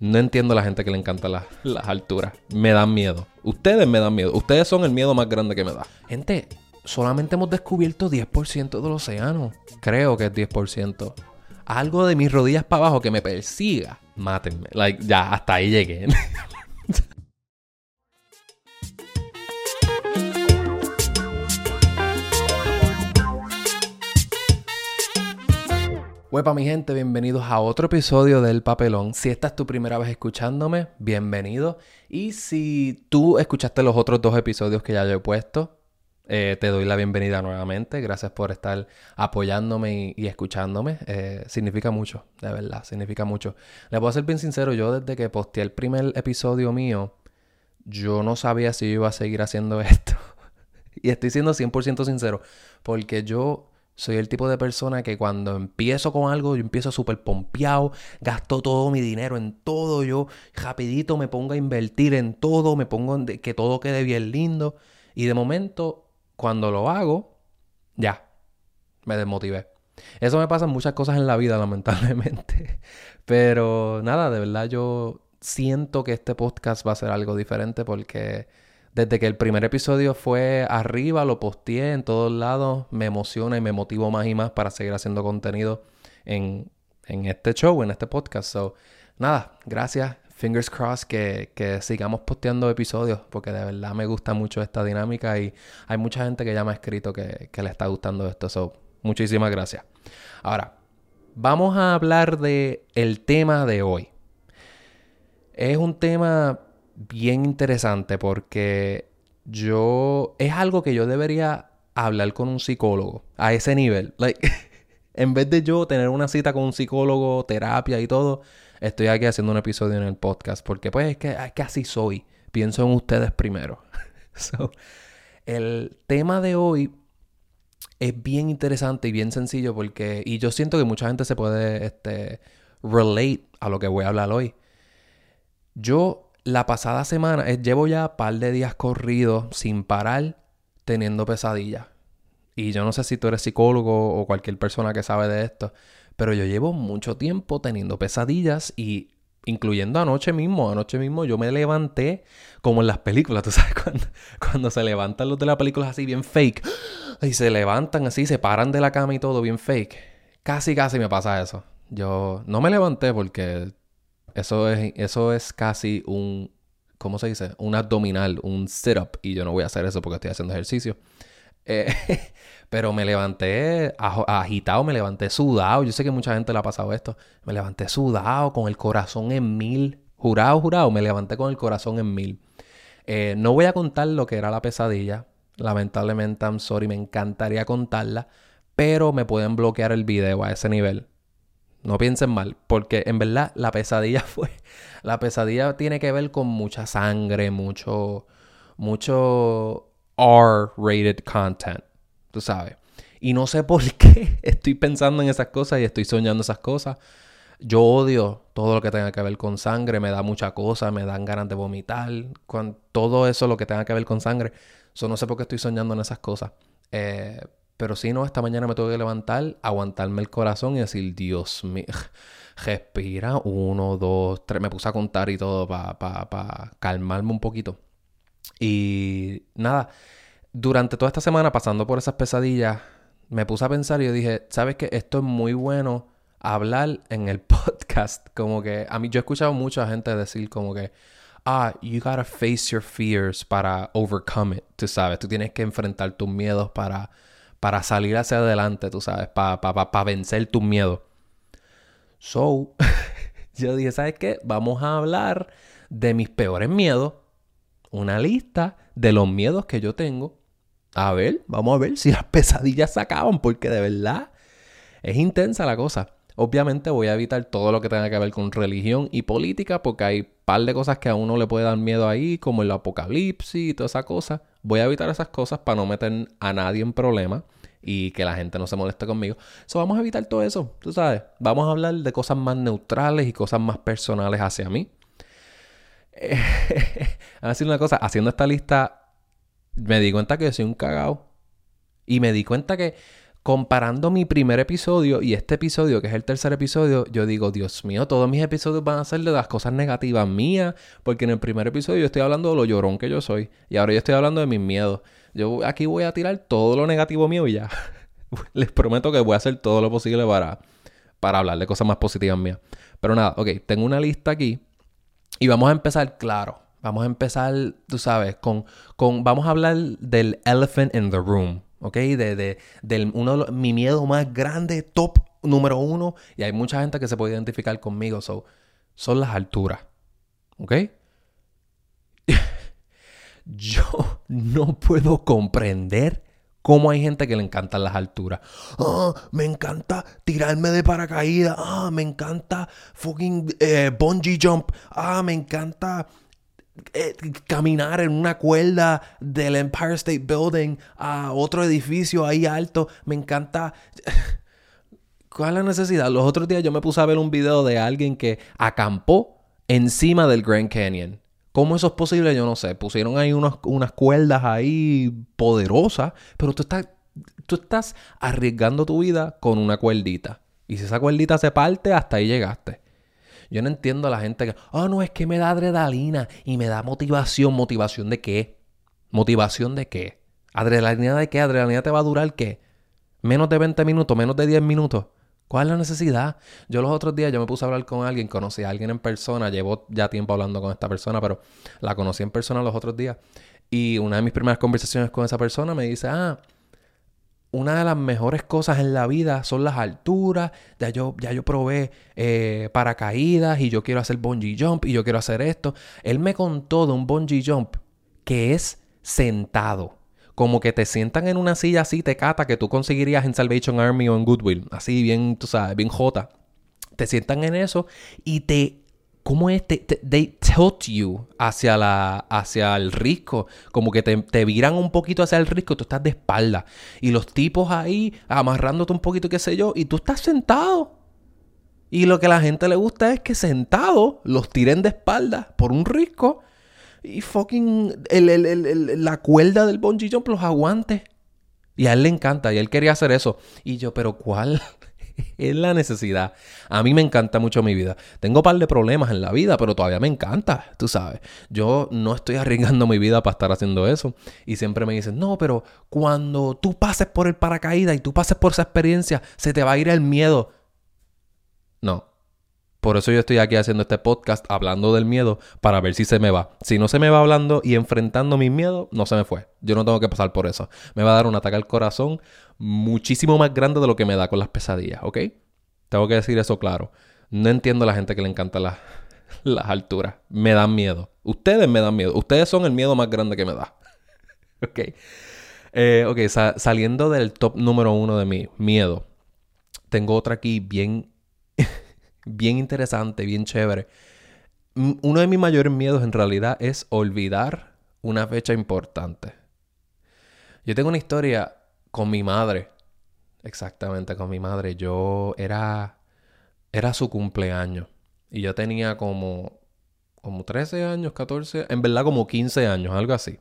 No entiendo a la gente que le encanta las, las alturas. Me dan miedo. Ustedes me dan miedo. Ustedes son el miedo más grande que me da. Gente, solamente hemos descubierto 10% del océano. Creo que es 10%. Algo de mis rodillas para abajo que me persiga. Mátenme. Like, ya, hasta ahí llegué. Huepa mi gente, bienvenidos a otro episodio del Papelón. Si esta es tu primera vez escuchándome, bienvenido. Y si tú escuchaste los otros dos episodios que ya yo he puesto, eh, te doy la bienvenida nuevamente. Gracias por estar apoyándome y, escuchándome. Eh, significa mucho, de verdad, significa mucho. Le puedo ser bien sincero, yo desde que posteé el primer episodio mío, yo no sabía si iba a seguir haciendo esto. y estoy siendo 100% sincero, porque yo soy el tipo de persona que cuando empiezo con algo, yo empiezo súper pompeado, gasto todo mi dinero en todo, yo rapidito me pongo a invertir en todo, me pongo en que todo quede bien lindo. Y de momento, cuando lo hago, ya, me desmotivé. Eso me pasa en muchas cosas en la vida, lamentablemente. Pero nada, de verdad yo siento que este podcast va a ser algo diferente porque desde que el primer episodio fue arriba, lo posteé en todos lados, me emociona y me motivo más y más para seguir haciendo contenido en, este show, en este podcast. So, nada, gracias. Fingers crossed que, que, sigamos posteando episodios porque de verdad me gusta mucho esta dinámica y hay mucha gente que ya me ha escrito que, que le está gustando esto. So, muchísimas gracias. Ahora, vamos a hablar de tema de hoy. Es un tema bien interesante porque yo es algo que yo debería hablar con un psicólogo a ese nivel. Like, en vez de yo tener una cita con un psicólogo, terapia y todo, estoy aquí haciendo un episodio en el podcast porque pues es que, es que así soy. Pienso en ustedes primero. so, el tema de hoy es bien interesante y bien sencillo porque y yo siento que mucha gente se puede este relate a lo que voy a hablar hoy. Yo la pasada semana, eh, llevo ya un par de días corridos sin parar teniendo pesadillas. Y yo no sé si tú eres psicólogo o cualquier persona que sabe de esto, pero yo llevo mucho tiempo teniendo pesadillas y incluyendo anoche mismo, anoche mismo yo me levanté como en las películas, tú sabes, cuando, cuando se levantan los de las películas así bien fake, y se levantan así, se paran de la cama y todo bien fake. Casi, casi me pasa eso. Yo no me levanté porque eso es, eso es casi un, ¿cómo se dice? Un abdominal, un sit-up. Y yo no voy a hacer eso porque estoy haciendo ejercicio. Eh, pero me levanté agitado, me levanté sudado. Yo sé que mucha gente le ha pasado esto. Me levanté sudado, con el corazón en mil. Jurado, jurado, me levanté con el corazón en mil. Eh, no voy a contar lo que era la pesadilla. Lamentablemente, I'm sorry, me encantaría contarla. Pero me pueden bloquear el video a ese nivel. No piensen mal, porque en verdad la pesadilla fue. La pesadilla tiene que ver con mucha sangre, mucho. mucho R-rated content. Tú sabes. Y no sé por qué estoy pensando en esas cosas y estoy soñando esas cosas. Yo odio todo lo que tenga que ver con sangre, me da mucha cosa, me dan ganas de vomitar. Con todo eso lo que tenga que ver con sangre. Eso no sé por qué estoy soñando en esas cosas. Eh, pero si no, esta mañana me tuve que levantar, aguantarme el corazón y decir, Dios mío, respira, uno, dos, tres. Me puse a contar y todo para calmarme un poquito. Y nada, durante toda esta semana, pasando por esas pesadillas, me puse a pensar y yo dije, ¿sabes qué? Esto es muy bueno hablar en el podcast. Como que a mí yo he escuchado mucha gente decir como que, ah, you gotta face your fears para overcome it, tú sabes, tú tienes que enfrentar tus miedos para para salir hacia adelante, tú sabes, para pa, vencer tus miedos. So, yo dije, ¿sabes qué? Vamos a hablar de mis peores miedos. Una lista de los miedos que yo tengo. A ver, vamos a ver si las pesadillas se acaban, porque de verdad es intensa la cosa. Obviamente voy a evitar todo lo que tenga que ver con religión y política, porque hay un par de cosas que a uno le puede dar miedo ahí, como el apocalipsis y toda esa cosa. Voy a evitar esas cosas para no meter a nadie en problemas y que la gente no se moleste conmigo. So, vamos a evitar todo eso, tú sabes. Vamos a hablar de cosas más neutrales y cosas más personales hacia mí. a decir una cosa, haciendo esta lista, me di cuenta que soy un cagao. Y me di cuenta que comparando mi primer episodio y este episodio, que es el tercer episodio, yo digo, Dios mío, todos mis episodios van a ser de las cosas negativas mías, porque en el primer episodio yo estoy hablando de lo llorón que yo soy, y ahora yo estoy hablando de mis miedos. Yo aquí voy a tirar todo lo negativo mío y ya. Les prometo que voy a hacer todo lo posible para, para hablar de cosas más positivas mías. Pero nada, ok, tengo una lista aquí y vamos a empezar claro. Vamos a empezar, tú sabes, con, con vamos a hablar del elephant in the room. ¿Ok? De, de, uno mi miedo más grande, top número uno, y hay mucha gente que se puede identificar conmigo, so, son las alturas, ¿ok? Yo no puedo comprender cómo hay gente que le encantan las alturas. Ah, me encanta tirarme de paracaídas. Ah, me encanta fucking eh, bungee jump. Ah, me encanta eh, caminar en una cuerda del Empire State Building a otro edificio ahí alto. Me encanta. ¿Cuál es la necesidad? Los otros días yo me puse a ver un video de alguien que acampó encima del Grand Canyon. ¿Cómo eso es posible? Yo no sé. Pusieron ahí unas cuerdas ahí poderosas, pero tú estás, tú estás arriesgando tu vida con una cuerdita. Y si esa cuerdita se parte, hasta ahí llegaste. Yo no entiendo a la gente que, oh, no, es que me da adrenalina y me da motivación. ¿Motivación de qué? ¿Motivación de qué? ¿Adrenalina de qué? ¿Adrenalina te va a durar qué? Menos de 20 minutos, menos de 10 minutos. ¿Cuál es la necesidad? Yo los otros días yo me puse a hablar con alguien, conocí a alguien en persona, llevo ya tiempo hablando con esta persona, pero la conocí en persona los otros días. Y una de mis primeras conversaciones con esa persona me dice, ah, una de las mejores cosas en la vida son las alturas. Ya yo, ya yo probé eh, paracaídas y yo quiero hacer bungee jump y yo quiero hacer esto. Él me contó de un bungee jump que es sentado. Como que te sientan en una silla así, te cata, que tú conseguirías en Salvation Army o en Goodwill. Así, bien, tú sabes, bien jota. Te sientan en eso y te ¿Cómo es? Te, they tilt you hacia, la, hacia el risco. Como que te, te, viran un poquito hacia el risco. Tú estás de espalda. Y los tipos ahí amarrándote un poquito, qué sé yo. Y tú estás sentado. Y lo que a la gente le gusta es que sentado los tiren de espalda por un risco. Y fucking la cuerda del bungee jump los aguante. Y a él le encanta. Y él quería hacer eso. Y yo, pero ¿cuál? es la necesidad. A mí me encanta mucho mi vida. Tengo un par de problemas en la vida, pero todavía me encanta, tú sabes. Yo no estoy arriesgando mi vida para estar haciendo eso. Y siempre me dicen, no, pero cuando tú pases por el paracaídas y tú pases por esa experiencia, se te va a ir el miedo. No. Por eso yo estoy aquí haciendo este podcast hablando del miedo para ver si se me va. Si no se me va hablando y enfrentando mi miedo, no se me fue. Yo no tengo que pasar por eso. Me va a dar un ataque al corazón muchísimo más grande de lo que me da con las pesadillas, ¿ok? Tengo que decir eso claro. No entiendo a la gente que le encanta las, las alturas. Me dan miedo. Ustedes me dan miedo. Ustedes son el miedo más grande que me da. ok. Eh, ok, saliendo del top número uno de mi miedo. Tengo otra aquí bien, bien interesante, bien chévere. Uno de mis mayores miedos en realidad es olvidar una fecha importante. Yo tengo una historia con mi madre. Exactamente, con mi madre. Yo era. Era su cumpleaños. Y yo tenía como. Como 13 años, 14. En verdad, como 15 años, algo así.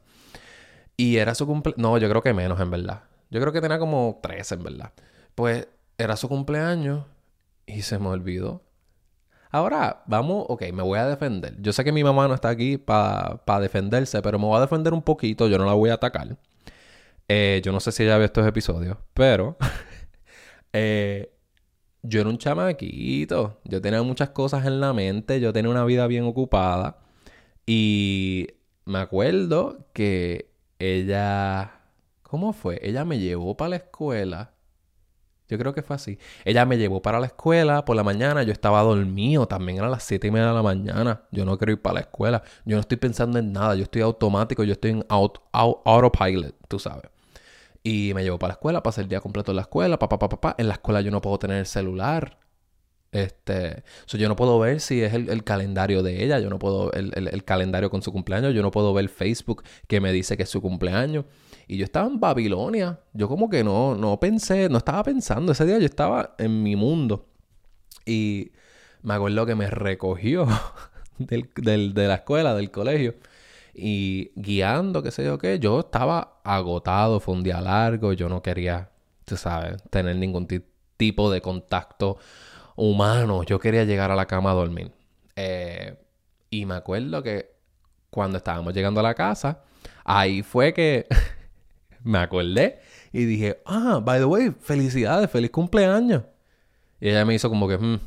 Y era su cumpleaños. No, yo creo que menos, en verdad. Yo creo que tenía como 13, en verdad. Pues era su cumpleaños. Y se me olvidó. Ahora, vamos, ok, me voy a defender. Yo sé que mi mamá no está aquí para defenderse, pero me voy a defender un poquito, yo no la voy a atacar. Eh, yo no sé si ella ve estos episodios, pero eh, yo era un chamaquito. Yo tenía muchas cosas en la mente. Yo tenía una vida bien ocupada. Y me acuerdo que ella... ¿Cómo fue? Ella me llevó para la escuela. Yo creo que fue así. Ella me llevó para la escuela por la mañana. Yo estaba dormido. También era las 7 y media de la mañana. Yo no quiero ir para la escuela. Yo no estoy pensando en nada. Yo estoy automático. Yo estoy en autopilot, tú sabes. Y me llevó para la escuela, pasé el día completo en la escuela, papá, papá, papá. En la escuela yo no puedo tener el celular. Este, yo no puedo ver si es el, calendario de ella, yo no puedo, el, el, calendario con su cumpleaños, yo no puedo ver Facebook que me dice que es su cumpleaños. Y yo estaba en Babilonia, yo como que no, no pensé, no estaba pensando, ese día yo estaba en mi mundo. Y me acuerdo que me recogió del, de la escuela, del colegio y guiando, qué sé yo qué, yo estaba agotado, fue un día largo, yo no quería tú sabes, tener ningún tipo de contacto humano. Yo quería llegar a la cama a dormir. Eh, y me acuerdo que cuando estábamos llegando a la casa, ahí fue que me acordé y dije, ah, by the way, felicidades, feliz cumpleaños. Y ella me hizo como que, hmm".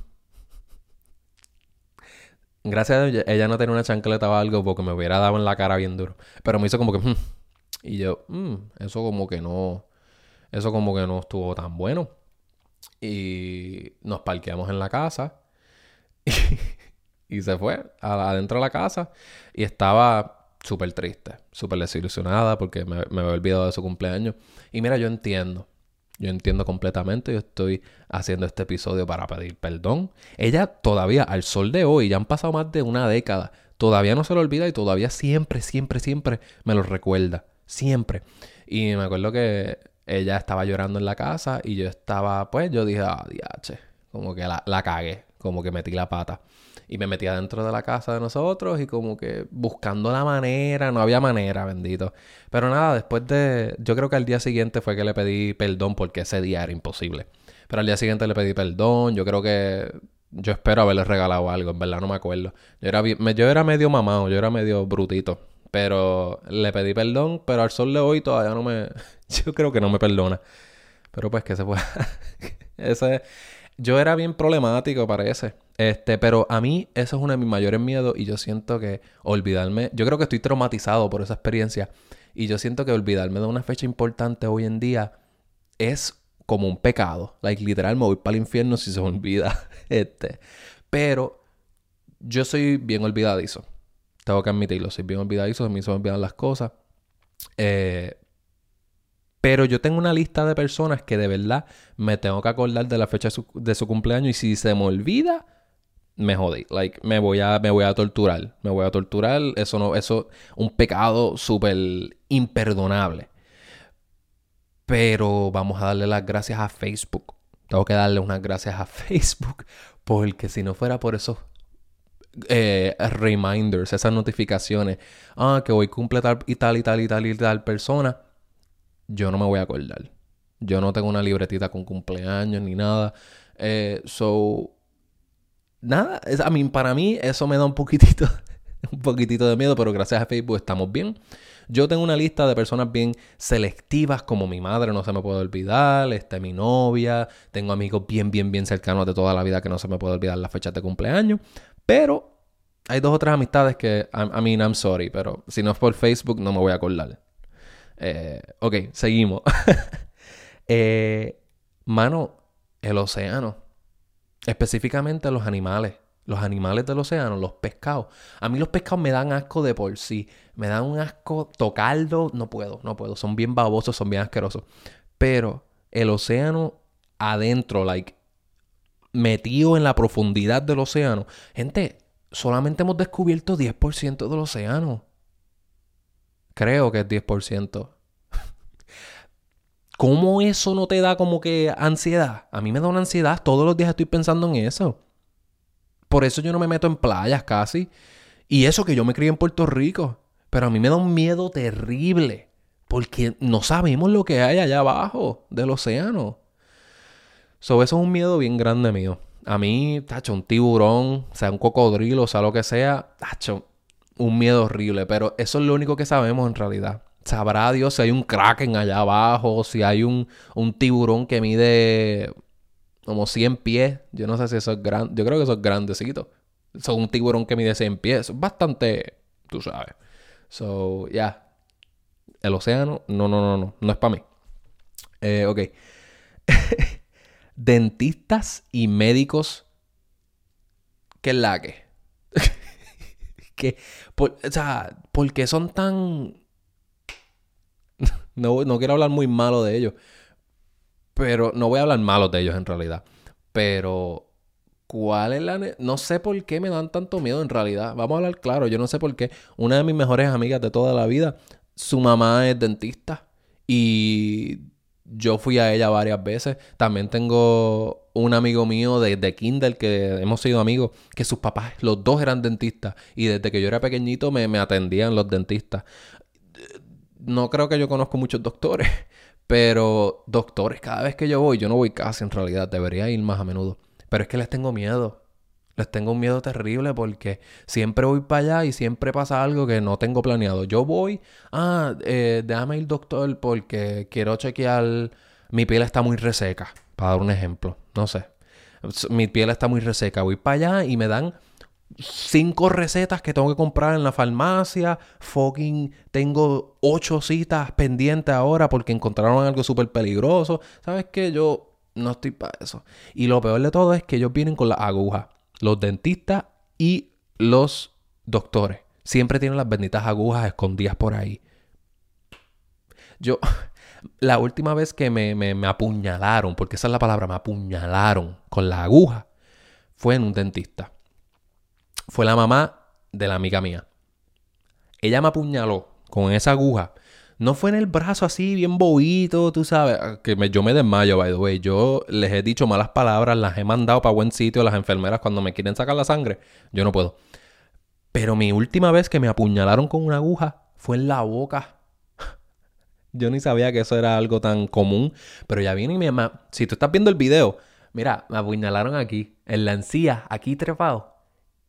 Gracias a ella, ella no tenía una chancleta o algo porque me hubiera dado en la cara bien duro. Pero me hizo como que, hmm". y yo, hmm, eso como que no, eso como que no estuvo tan bueno. Y nos parqueamos en la casa. Y, se fue adentro de la casa. Y estaba súper triste, súper desilusionada porque me, me había olvidado de su cumpleaños. Y mira, yo entiendo. Yo entiendo completamente. Yo estoy haciendo este episodio para pedir perdón. Ella todavía, al sol de hoy, ya han pasado más de una década. Todavía no se lo olvida y todavía siempre, siempre, siempre me lo recuerda. Siempre. Y me acuerdo que ella estaba llorando en la casa y yo estaba, pues yo dije, ah, diache, como que la, la cagué, como que metí la pata. Y me metí adentro de la casa de nosotros y como que buscando la manera, no había manera, bendito. Pero nada, después de, yo creo que al día siguiente fue que le pedí perdón porque ese día era imposible. Pero al día siguiente le pedí perdón, yo creo que, yo espero haberle regalado algo, en verdad no me acuerdo. Yo era, yo era medio mamado, yo era medio brutito. Pero le pedí perdón, pero al sol de hoy todavía no me... Yo creo que no me perdona. Pero pues que se fue. ese... Yo era bien problemático, parece. Este, pero a mí eso es uno de mis mayores miedos y yo siento que olvidarme... Yo creo que estoy traumatizado por esa experiencia y yo siento que olvidarme de una fecha importante hoy en día es como un pecado. Like, literal, me voy para el infierno si se me olvida. Este. Pero yo soy bien olvidadizo. Tengo que admitirlo, soy bien olvidadizo, me hizo olvidar las cosas. Eh, pero yo tengo una lista de personas que de verdad me tengo que acordar de la fecha de su, cumpleaños y si se me olvida, me jodí. Like, me voy a, me voy a torturar. Me voy a torturar. Eso no, eso, un pecado súper imperdonable. Pero vamos a darle las gracias a Facebook. Tengo que darle unas gracias a Facebook. Porque si no fuera por esos eh, reminders, esas notificaciones. Ah, que hoy cumple tal y tal y tal y tal y tal persona. Yo no me voy a acordar. Yo no tengo una libretita con cumpleaños ni nada. Eh, so, nada. a mí, para mí eso me da un poquitito, un poquitito de miedo, pero gracias a Facebook estamos bien. Yo tengo una lista de personas bien selectivas, como mi madre, no se me puede olvidar, este, mi novia, tengo amigos bien, bien, bien cercanos de toda la vida que no se me puede olvidar las fechas de cumpleaños. Pero hay dos otras amistades que, I, mean, I'm sorry, pero si no es por Facebook no me voy a acordar. Eh, ok, seguimos. eh, mano, el océano. Específicamente los animales. Los animales del océano, los pescados. A mí los pescados me dan asco de por sí. Me dan un asco tocarlo. No puedo, no puedo. Son bien babosos, son bien asquerosos. Pero el océano adentro, like, metido en la profundidad del océano. Gente, solamente hemos descubierto 10% del océano. Creo que es 10%. ¿Cómo eso no te da como que ansiedad? A mí me da una ansiedad. Todos los días estoy pensando en eso. Por eso yo no me meto en playas casi. Y eso que yo me crié en Puerto Rico. Pero a mí me da un miedo terrible. Porque no sabemos lo que hay allá abajo del océano. So, eso es un miedo bien grande mío. A mí, tacho, un tiburón, sea un cocodrilo, sea lo que sea, tacho, un miedo horrible. Pero eso es lo único que sabemos en realidad. Sabrá Dios si hay un kraken allá abajo, si hay un, un tiburón que mide como 100 pies. Yo no sé si eso es grande. Yo creo que eso es grandecito. Son un tiburón que mide 100 pies. es bastante, tú sabes. So, ya. El océano, no, no, no, no. No es para mí. Eh, ok. dentistas y médicos que la que. Por, o sea, porque son tan... no, no quiero hablar muy malo de ellos. Pero no voy a hablar malo de ellos en realidad. Pero... ¿Cuál es la.? No sé por qué me dan tanto miedo en realidad. Vamos a hablar claro. Yo no sé por qué. Una de mis mejores amigas de toda la vida, su mamá es dentista. Y yo fui a ella varias veces. También tengo un amigo mío de, de Kindle que hemos sido amigos, que sus papás, los dos eran dentistas. Y desde que yo era pequeñito me, me atendían los dentistas. No creo que yo conozco muchos doctores, Pero doctores, cada vez que yo voy, yo no voy casi en realidad, debería ir más a menudo. Pero es que les tengo miedo. Les tengo un miedo terrible porque siempre voy para allá y siempre pasa algo que no tengo planeado. Yo voy, ah, eh, déjame ir doctor porque quiero chequear, mi piel está muy reseca, para dar un ejemplo, no sé. Mi piel está muy reseca, voy para allá y me dan cinco recetas que tengo que comprar en la farmacia. Fucking tengo ocho citas pendientes ahora porque encontraron algo súper peligroso. ¿Sabes qué? Yo no estoy para eso. Y lo peor de todo es que ellos vienen con las agujas. Los dentistas y los doctores. Siempre tienen las benditas agujas escondidas por ahí. Yo, la última vez que me, me, me apuñalaron, porque esa es la palabra, me apuñalaron con la aguja, fue en un dentista fue la mamá de la amiga mía. Ella me apuñaló con esa aguja. No fue en el brazo así, bien bobito, tú sabes. Ah, que yo me desmayo, by the way. Yo les he dicho malas palabras, las he mandado para buen sitio a las enfermeras cuando me quieren sacar la sangre. Yo no puedo. Pero mi última vez que me apuñalaron con una aguja fue en la boca. Yo ni sabía que eso era algo tan común. Pero ya viene mi mamá. Si tú estás viendo el video, mira, me apuñalaron aquí, en la encía, aquí trepado.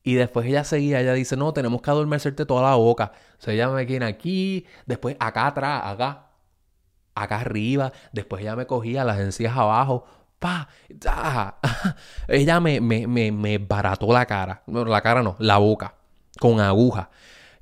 Y después ella seguía, ella dice, no, tenemos que adormecerte toda la boca. O sea, ella me viene aquí, después acá atrás, acá, acá arriba. Después ella me cogía las encías abajo. Pa, ella me, me, me, me barató la cara. No, la cara no, la boca. Con aguja.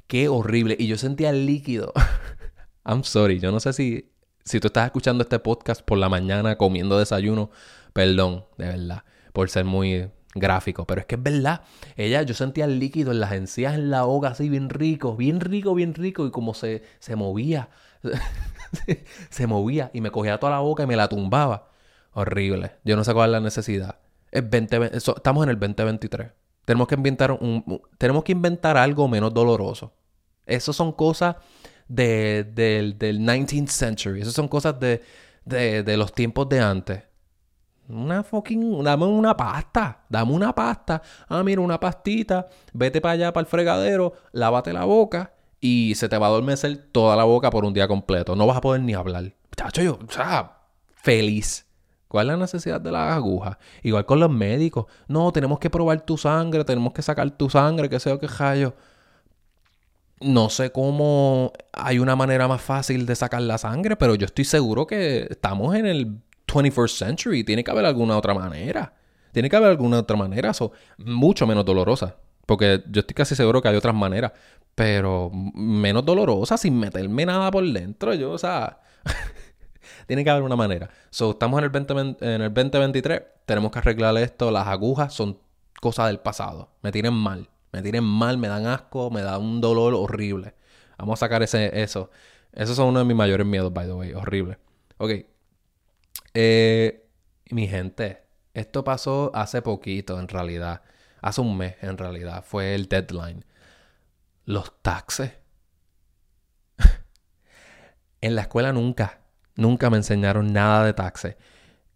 Qué horrible. Y yo sentía el líquido. I'm sorry. Yo no sé si, si tú estás escuchando este podcast por la mañana comiendo desayuno. Perdón, de verdad. Por ser muy gráfico, pero es que es verdad. Ella, yo sentía el líquido en las encías, en la boca, así bien rico, bien rico, bien rico, y como se, se movía, se movía, y me cogía toda la boca y me la tumbaba. Horrible. Yo no sé cuál es la necesidad. Es 20, estamos en el 2023. Tenemos que inventar un, tenemos que inventar algo menos doloroso. Esas son cosas de, del, del 19th century. Esas son cosas de, de los tiempos de antes. Una fucking, dame una pasta, dame una pasta. Ah, mira, una pastita, vete para allá, para el fregadero, lávate la boca y se te va a adormecer toda la boca por un día completo. No vas a poder ni hablar. Chacho, yo, o sea, feliz. ¿Cuál es la necesidad de las agujas? Igual con los médicos. No, tenemos que probar tu sangre, tenemos que sacar tu sangre, que sea que hallo. No sé cómo hay una manera más fácil de sacar la sangre, pero yo estoy seguro que estamos en el 21st century. Tiene que haber alguna otra manera. Tiene que haber alguna otra manera. So, mucho menos dolorosa. Porque yo estoy casi seguro que hay otras maneras. Pero menos dolorosa sin meterme nada por dentro. Yo, o sea. tiene que haber una manera. So, estamos en el, 20, en el 2023. Tenemos que arreglar esto. Las agujas son cosas del pasado. Me tienen mal. Me tienen mal, me dan asco, me da un dolor horrible. Vamos a sacar ese, eso. Esos son uno de mis mayores miedos, by the way. Horrible. Ok, eh, mi gente, esto pasó hace poquito en realidad. Hace un mes en realidad. Fue el deadline. Los taxes. en la escuela nunca, nunca me enseñaron nada de taxes.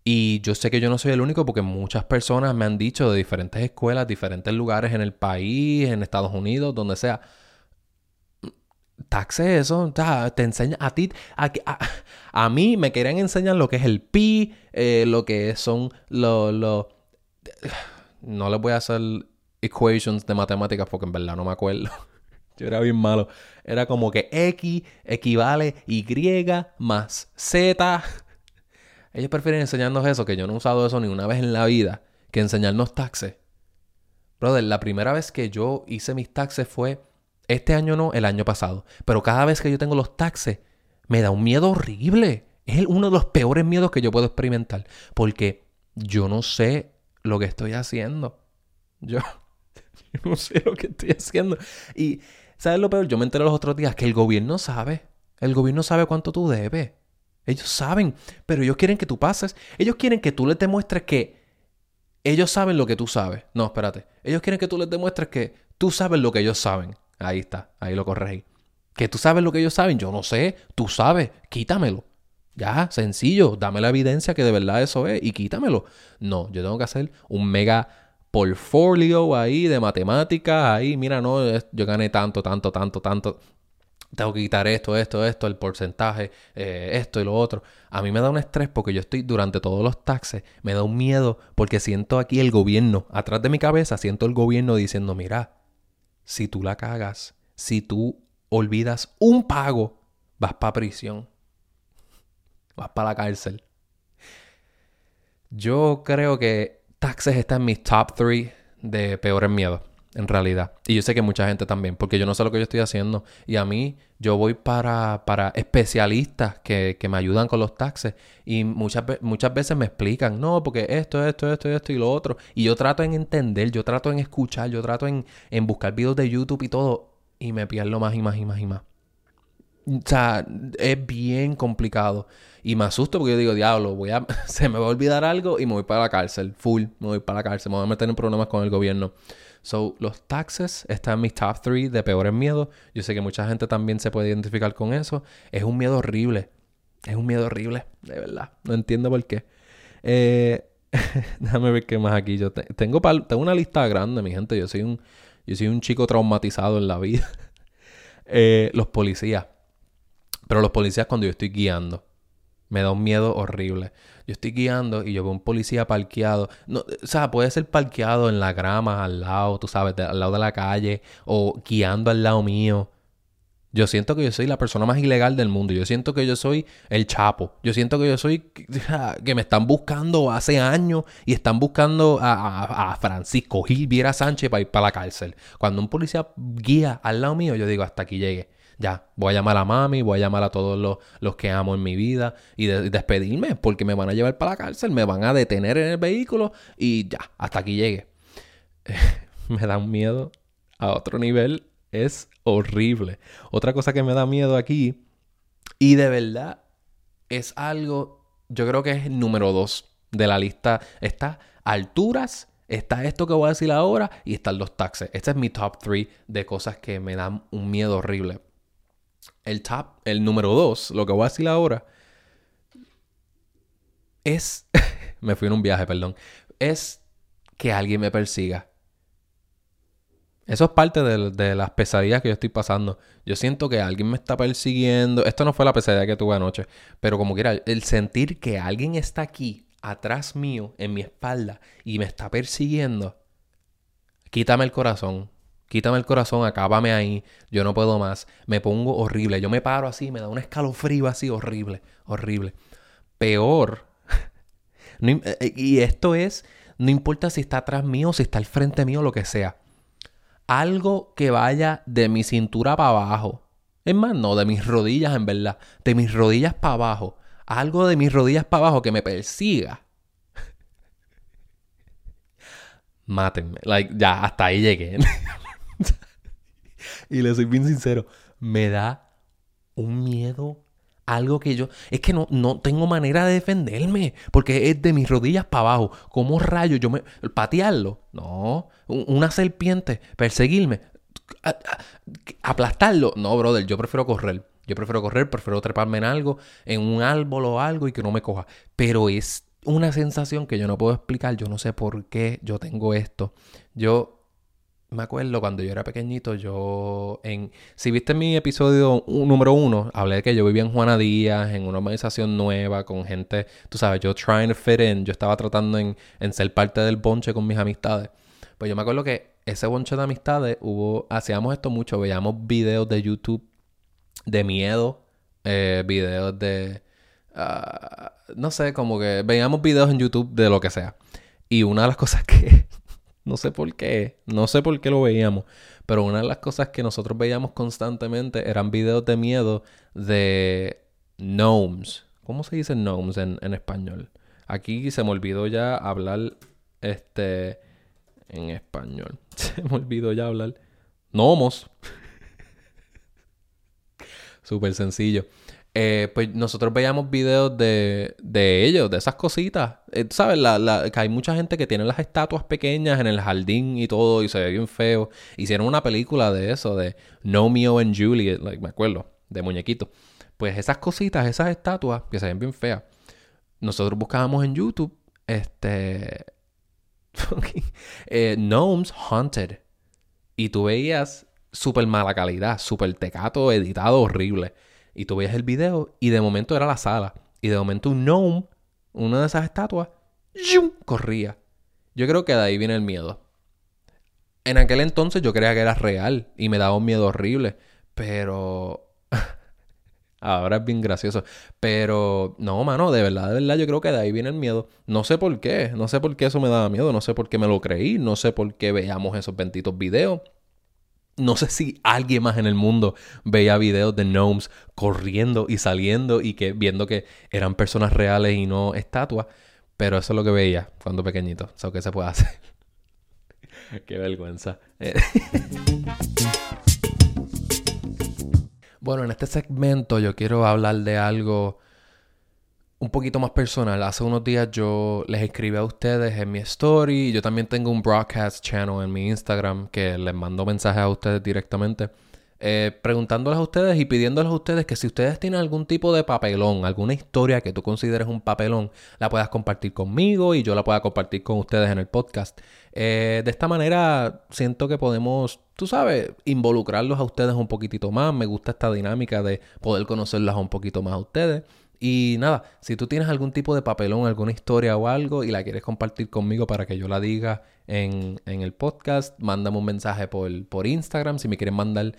Y yo sé que yo no soy el único porque muchas personas me han dicho de diferentes escuelas, diferentes lugares en el país, en Estados Unidos, donde sea taxes, eso, te enseña a ti, a, a, mí me querían enseñar lo que es el pi, eh, lo que son los, lo, no les voy a hacer equations de matemáticas porque en verdad no me acuerdo. Yo era bien malo. Era como que X equivale Y más Z. Ellos prefieren enseñarnos eso, que yo no he usado eso ni una vez en la vida, que enseñarnos taxes. Brother, la primera vez que yo hice mis taxes fue este año no, el año pasado. Pero cada vez que yo tengo los taxes, me da un miedo horrible. Es uno de los peores miedos que yo puedo experimentar. Porque yo no sé lo que estoy haciendo. Yo, no sé lo que estoy haciendo. Y, ¿sabes lo peor? Yo me enteré los otros días que el gobierno sabe. El gobierno sabe cuánto tú debes. Ellos saben. Pero ellos quieren que tú pases. Ellos quieren que tú les demuestres que ellos saben lo que tú sabes. No, espérate. Ellos quieren que tú les demuestres que tú sabes lo que ellos saben. Ahí está, ahí lo corregí. Que tú sabes lo que ellos saben, yo no sé, tú sabes, quítamelo. Ya, sencillo, dame la evidencia que de verdad eso es y quítamelo. No, yo tengo que hacer un mega portfolio ahí de matemáticas, ahí, mira, no, yo gané tanto, tanto, tanto, tanto. tengo que quitar esto, esto, esto, el porcentaje, eh, esto y lo otro. A mí me da un estrés porque yo estoy durante todos los taxes, me da un miedo porque siento aquí el gobierno, atrás de mi cabeza siento el gobierno diciendo, mira, si tú la cagas, si tú olvidas un pago, vas para prisión, vas para la cárcel. Yo creo que taxes está en mis top 3 de peores miedos en realidad. Y yo sé que mucha gente también, porque yo no sé lo que yo estoy haciendo. Y a mí, yo voy para, para especialistas que, que, me ayudan con los taxes. Y muchas, muchas veces me explican, no, porque esto, esto, esto, esto y lo otro. Y yo trato en entender, yo trato en escuchar, yo trato en, en buscar videos de YouTube y todo. Y me pierdo más y más y más y más. O sea, es bien complicado. Y me asusto porque yo digo, diablo, voy a, se me va a olvidar algo y me voy para la cárcel. Full, me voy para la cárcel. Me voy a meter en problemas con el gobierno. So, los taxes están en mis top 3 de peores miedos. Yo sé que mucha gente también se puede identificar con eso. Es un miedo horrible. Es un miedo horrible, de verdad. No entiendo por qué. Eh, déjame ver qué más aquí. Yo tengo, tengo una lista grande, mi gente. Yo soy un, yo soy un chico traumatizado en la vida. Eh, los policías. Pero los policías cuando yo estoy guiando. Me da un miedo horrible. Yo estoy guiando y yo veo un policía parqueado. No, o sea, puede ser parqueado en la grama, al lado, tú sabes, al lado de la calle, o guiando al lado mío. Yo siento que yo soy la persona más ilegal del mundo. Yo siento que yo soy el chapo. Yo siento que yo soy que me están buscando hace años y están buscando a, a Francisco Gil Viera Sánchez para ir para la cárcel. Cuando un policía guía al lado mío, yo digo hasta aquí llegue ya, voy a llamar a mami, voy a llamar a todos los, que amo en mi vida y despedirme porque me van a llevar para la cárcel, me van a detener en el vehículo y ya, hasta aquí llegue. me da un miedo a otro nivel, es horrible. Otra cosa que me da miedo aquí, y de verdad es algo, yo creo que es el número dos de la lista, está alturas Está esto que voy a decir ahora y están los taxes. Este es mi top 3 de cosas que me dan un miedo horrible el top, el número dos, lo que voy a decir ahora, es, me fui en un viaje, perdón, es que alguien me persiga. Eso es parte de, las pesadillas que yo estoy pasando. Yo siento que alguien me está persiguiendo. Esto no fue la pesadilla que tuve anoche, pero como quiera, el sentir que alguien está aquí, atrás mío, en mi espalda, y me está persiguiendo, quítame el corazón. Quítame el corazón, acábame ahí, yo no puedo más, me pongo horrible, yo me paro así, me da un escalofrío así horrible, horrible. Peor, eh, eh, y esto es, no importa si está atrás mío, si está al frente mío, lo que sea. Algo que vaya de mi cintura para abajo. Es más, no, de mis rodillas en verdad, de mis rodillas para abajo. Algo de mis rodillas para abajo que me persiga. Mátenme. Like, ya, hasta ahí llegué. y le soy bien sincero, me da un miedo algo que yo. Es que no, no tengo manera de defenderme. Porque es de mis rodillas para abajo. ¿Cómo rayo yo me. patearlo? No. Una serpiente. Perseguirme. Aplastarlo. No, brother. Yo prefiero correr. Yo prefiero correr, prefiero treparme en algo, en un árbol o algo y que no me coja. Pero es una sensación que yo no puedo explicar. Yo no sé por qué yo tengo esto. Yo me acuerdo cuando yo era pequeñito, yo en... Si viste mi episodio número uno, hablé de que yo vivía en Juana Díaz, en una organización nueva, con gente, tú sabes, yo trying to fit in, yo estaba tratando en, ser parte del bonche con mis amistades. Pues yo me acuerdo que ese bonche de amistades hubo, hacíamos esto mucho, veíamos videos de YouTube de miedo, eh, videos de... Ah, no sé, como que veíamos videos en YouTube de lo que sea. Y una de las cosas que no sé por qué, no sé por qué lo veíamos, pero una de las cosas que nosotros veíamos constantemente eran videos de miedo de gnomes. ¿Cómo se dice gnomes en, en español? Aquí se me olvidó ya hablar este en español. Se me olvidó ya hablar. Gnomos. Súper sencillo. Eh, pues nosotros veíamos videos de, de ellos, de esas cositas. Eh, ¿Sabes? La, que hay mucha gente que tiene las estatuas pequeñas en el jardín y todo y se ve bien feo. Hicieron una película de eso, de Nomeo and Juliet, me acuerdo, de muñequito. Pues esas cositas, esas estatuas que se ven bien feas. Nosotros buscábamos en YouTube, este... Eh, Gnomes Haunted. Y tú veías súper mala calidad, súper tecato, editado, horrible. Y tú veías el video y de momento era la sala. Y de momento un gnome, una de esas estatuas, ¡yum! corría. Yo creo que de ahí viene el miedo. En aquel entonces yo creía que era real y me daba un miedo horrible. Pero Ahora es bien gracioso. Pero no, mano, de verdad, de verdad, yo creo que de ahí viene el miedo. No sé por qué. No sé por qué eso me daba miedo. No sé por qué me lo creí. No sé por qué veíamos esos benditos videos. No sé si alguien más en el mundo veía videos de gnomes corriendo y saliendo y que viendo que eran personas reales y no estatuas. Pero eso es lo que veía cuando pequeñito. ¿Sabes qué se puede hacer? qué vergüenza. Bueno, en este segmento yo quiero hablar de algo un poquito más personal. Hace unos días yo les escribí a ustedes en mi story. Yo también tengo un broadcast channel en mi Instagram que les mando mensajes a ustedes directamente. Eh, preguntándoles a ustedes y pidiéndoles a ustedes que si ustedes tienen algún tipo de papelón, alguna historia que tú consideres un papelón, la puedas compartir conmigo y yo la pueda compartir con ustedes en el podcast. Eh, de esta manera siento que podemos, tú sabes, involucrarlos a ustedes un poquitito más. Me gusta esta dinámica de poder conocerlas un poquito más a ustedes. Y nada, si tú tienes algún tipo de papelón, alguna historia o algo y la quieres compartir conmigo para que yo la diga en, en el podcast, mándame un mensaje por, por Instagram. Si me quieren mandar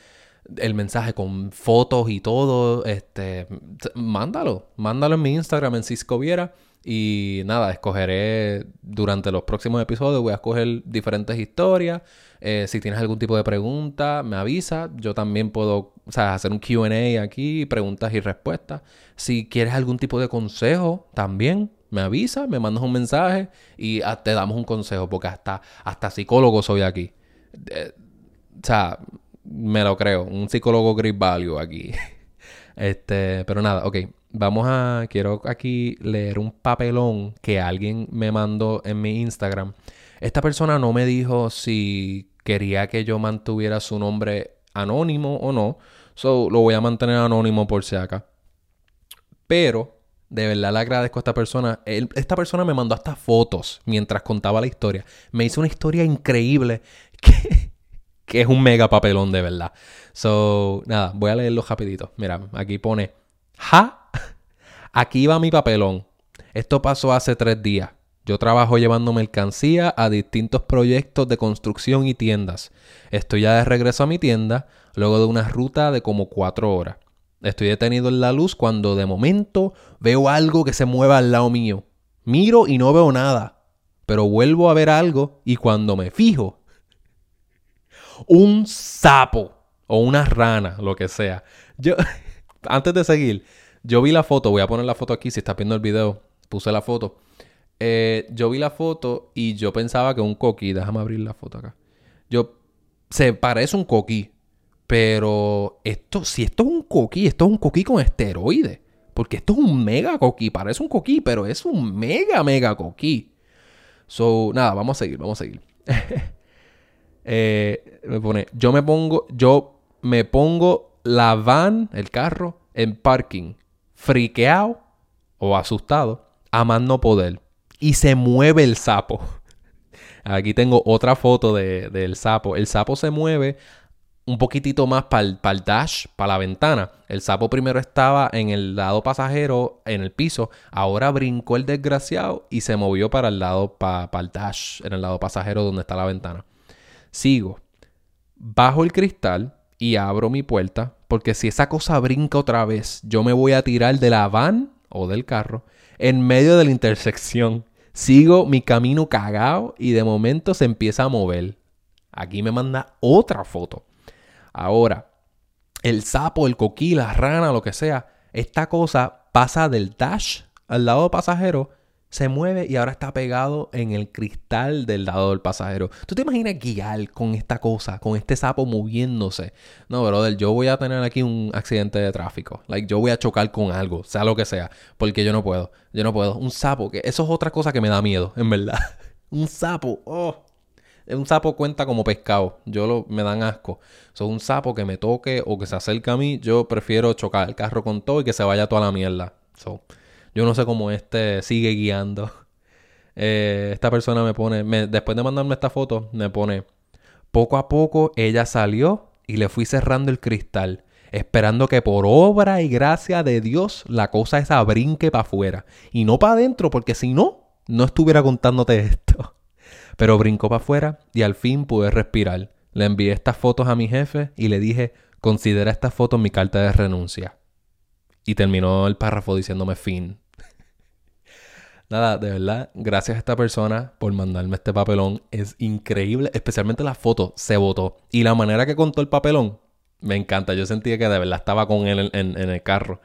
el mensaje con fotos y todo, este, mándalo, mándalo en mi Instagram en Cisco Viera y nada, escogeré durante los próximos episodios, voy a escoger diferentes historias. Eh, si tienes algún tipo de pregunta, me avisa. Yo también puedo o sea, hacer un QA aquí, preguntas y respuestas. Si quieres algún tipo de consejo, también me avisa, me mandas un mensaje y te damos un consejo, porque hasta, hasta psicólogo soy aquí. Eh, o sea, me lo creo. Un psicólogo Great Value aquí. este, pero nada, ok. Vamos a. Quiero aquí leer un papelón que alguien me mandó en mi Instagram. Esta persona no me dijo si quería que yo mantuviera su nombre anónimo o no. So, lo voy a mantener anónimo por si acá. Pero, de verdad le agradezco a esta persona. esta persona me mandó hasta fotos mientras contaba la historia. Me hizo una historia increíble que que es un mega papelón de verdad. So, nada, voy a leerlo rapidito. Mira, aquí pone, ja, aquí va mi papelón. Esto pasó hace tres días. Yo trabajo llevando mercancía a distintos proyectos de construcción y tiendas. Estoy ya de regreso a mi tienda, luego de una ruta de como cuatro horas. Estoy detenido en la luz cuando de momento veo algo que se mueve al lado mío. Miro y no veo nada, pero vuelvo a ver algo y cuando me fijo, un sapo o una rana, lo que sea. Yo, antes de seguir, yo vi la foto, voy a poner la foto aquí, si estás viendo el video, puse la foto. Eh, yo vi la foto y yo pensaba que un coquí, déjame abrir la foto acá. Yo, se parece un coquí, pero esto, si esto es un coquí, esto es un coquí con esteroides. Porque esto es un mega coquí, parece un coquí, pero es un mega, mega coquí. So, nada, vamos a seguir, vamos a seguir. Eh, me pone, yo me pongo, yo me pongo la van, el carro, en parking, friqueado o asustado, a más no poder. Y se mueve el sapo. Aquí tengo otra foto del sapo. El sapo se mueve un poquitito más para el, dash, para la ventana. El sapo primero estaba en el lado pasajero, en el piso. Ahora brincó el desgraciado y se movió para el lado, para el dash, en el lado pasajero donde está la ventana. Sigo. Bajo el cristal y abro mi puerta porque si esa cosa brinca otra vez, yo me voy a tirar de la van o del carro en medio de la intersección. Sigo mi camino cagado y de momento se empieza a mover. Aquí me manda otra foto. Ahora, el sapo, el coquí, la rana, lo que sea, esta cosa pasa del dash al lado pasajero se mueve y ahora está pegado en el cristal del lado del pasajero. ¿Tú te imaginas guiar con esta cosa, con este sapo moviéndose? No, brother, yo voy a tener aquí un accidente de tráfico. Like, yo voy a chocar con algo, sea lo que sea, porque yo no puedo. Yo no puedo. Un sapo, que eso es otra cosa que me da miedo, en verdad. un sapo, oh. Un sapo cuenta como pescado. Yo lo, me dan asco. Son un sapo que me toque o que se acerque a mí. Yo prefiero chocar el carro con todo y que se vaya toda la mierda. So, yo no sé cómo este sigue guiando. Eh, esta persona me pone, después de mandarme esta foto, me pone, poco a poco ella salió y le fui cerrando el cristal, esperando que por obra y gracia de Dios la cosa esa brinque para afuera y no para adentro, porque si no, no estuviera contándote esto. Pero brincó para afuera y al fin pude respirar. Le envié estas fotos a mi jefe y le dije, considera estas fotos mi carta de renuncia. Y terminó el párrafo diciéndome fin. Nada, de verdad, gracias a esta persona por mandarme este papelón. Es increíble, especialmente la foto se votó. Y la manera que contó el papelón, me encanta. Yo sentía que de verdad estaba con él en, el carro.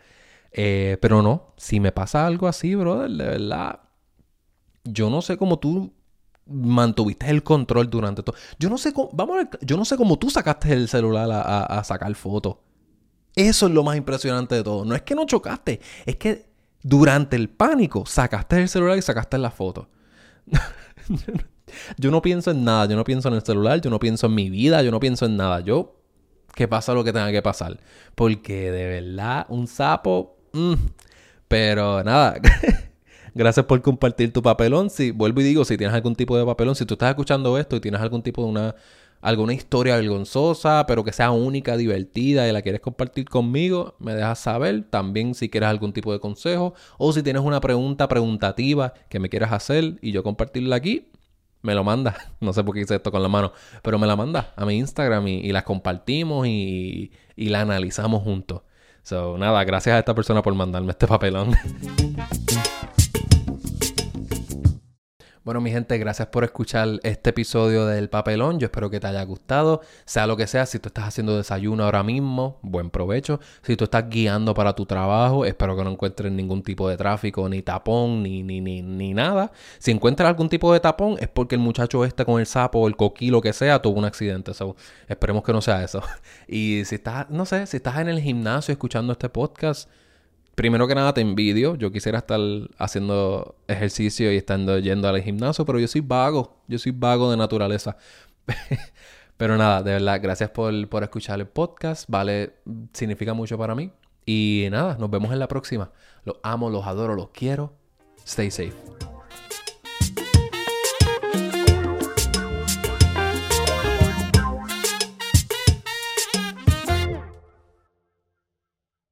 Eh, pero no, si me pasa algo así, brother, de verdad, yo no sé cómo tú mantuviste el control durante todo. Yo no sé cómo, vamos a yo no sé cómo tú sacaste el celular a sacar fotos. Eso es lo más impresionante de todo. No es que no chocaste, es que durante el pánico sacaste el celular y sacaste la foto. yo no pienso en nada, yo no pienso en el celular, yo no pienso en mi vida, yo no pienso en nada. Yo, que pasa lo que tenga que pasar. Porque de verdad, un sapo... Mm. Pero nada, gracias por compartir tu papelón. Si vuelvo y digo, si tienes algún tipo de papelón, si tú estás escuchando esto y tienes algún tipo de una alguna historia vergonzosa, pero que sea única, divertida y la quieres compartir conmigo, me dejas saber. También si quieres algún tipo de consejo o si tienes una pregunta preguntativa que me quieras hacer y yo compartirla aquí, me lo mandas. No sé por qué hice esto con la mano, pero me la mandas a mi Instagram y, la compartimos y, y la analizamos juntos. So, nada, gracias a esta persona por mandarme este papelón. Bueno, mi gente, gracias por escuchar este episodio del papelón. Yo espero que te haya gustado. Sea lo que sea, si tú estás haciendo desayuno ahora mismo, buen provecho. Si tú estás guiando para tu trabajo, espero que no encuentres ningún tipo de tráfico, ni tapón, ni, ni, ni, ni nada. Si encuentras algún tipo de tapón, es porque el muchacho este con el sapo, el coquí, lo que sea, tuvo un accidente. Esperemos que no sea eso. Y si estás, no sé, si estás en el gimnasio escuchando este podcast, primero que nada te envidio. Yo quisiera estar haciendo ejercicio y estando yendo al gimnasio, pero yo soy vago. Yo soy vago de naturaleza. pero nada, de verdad, gracias por, por escuchar el podcast. Vale, significa mucho para mí. Y nada, nos vemos en la próxima. Los amo, los adoro, los quiero. Stay safe.